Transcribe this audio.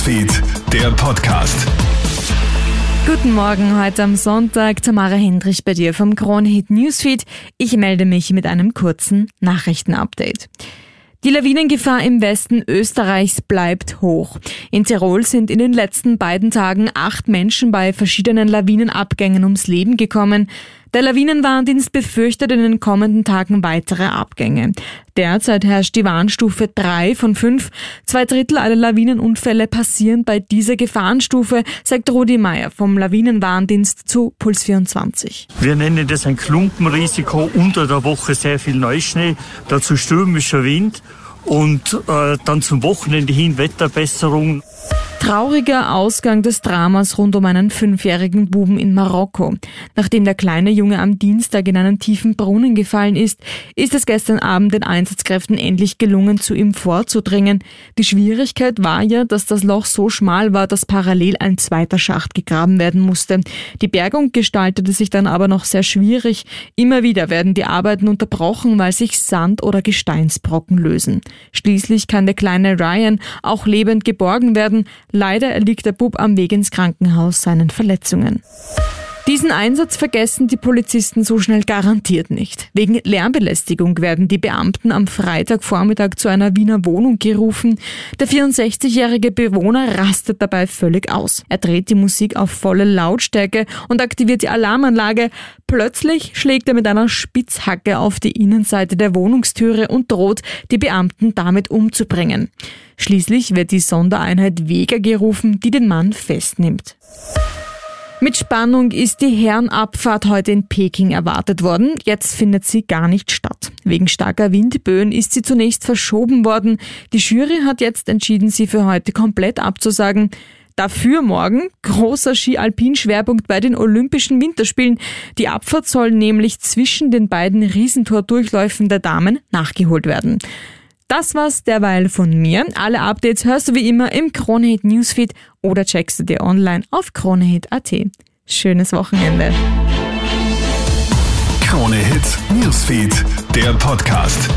Newsfeed, der Podcast. Guten Morgen, heute am Sonntag. Tamara Hendrich bei dir vom Kronhit Newsfeed. Ich melde mich mit einem kurzen Nachrichtenupdate. Die Lawinengefahr im Westen Österreichs bleibt hoch. In Tirol sind in den letzten beiden Tagen acht Menschen bei verschiedenen Lawinenabgängen ums Leben gekommen. Der Lawinenwarndienst befürchtet in den kommenden Tagen weitere Abgänge. Derzeit herrscht die Warnstufe 3 von 5. Zwei Drittel aller Lawinenunfälle passieren bei dieser Gefahrenstufe, sagt Rudi Meyer vom Lawinenwarndienst zu Puls 24. Wir nennen das ein Klumpenrisiko. Unter der Woche sehr viel Neuschnee, dazu stürmischer Wind und äh, dann zum Wochenende hin Wetterbesserung. Trauriger Ausgang des Dramas rund um einen fünfjährigen Buben in Marokko. Nachdem der kleine Junge am Dienstag in einen tiefen Brunnen gefallen ist, ist es gestern Abend den Einsatzkräften endlich gelungen, zu ihm vorzudringen. Die Schwierigkeit war ja, dass das Loch so schmal war, dass parallel ein zweiter Schacht gegraben werden musste. Die Bergung gestaltete sich dann aber noch sehr schwierig. Immer wieder werden die Arbeiten unterbrochen, weil sich Sand- oder Gesteinsbrocken lösen. Schließlich kann der kleine Ryan auch lebend geborgen werden. Leider erliegt der Bub am Weg ins Krankenhaus seinen Verletzungen. Diesen Einsatz vergessen die Polizisten so schnell garantiert nicht. Wegen Lärmbelästigung werden die Beamten am Freitagvormittag zu einer Wiener Wohnung gerufen. Der 64-jährige Bewohner rastet dabei völlig aus. Er dreht die Musik auf volle Lautstärke und aktiviert die Alarmanlage. Plötzlich schlägt er mit einer Spitzhacke auf die Innenseite der Wohnungstüre und droht, die Beamten damit umzubringen. Schließlich wird die Sondereinheit Vega gerufen, die den Mann festnimmt. Mit Spannung ist die Herrenabfahrt heute in Peking erwartet worden. Jetzt findet sie gar nicht statt. Wegen starker Windböen ist sie zunächst verschoben worden. Die Jury hat jetzt entschieden, sie für heute komplett abzusagen. Dafür morgen großer Ski-Alpin-Schwerpunkt bei den Olympischen Winterspielen. Die Abfahrt soll nämlich zwischen den beiden Riesentor-Durchläufen der Damen nachgeholt werden. Das war's derweil von mir. Alle Updates hörst du wie immer im Kronehit Newsfeed oder checkst du dir online auf kronehit.at. Schönes Wochenende. Kronehit Newsfeed, der Podcast.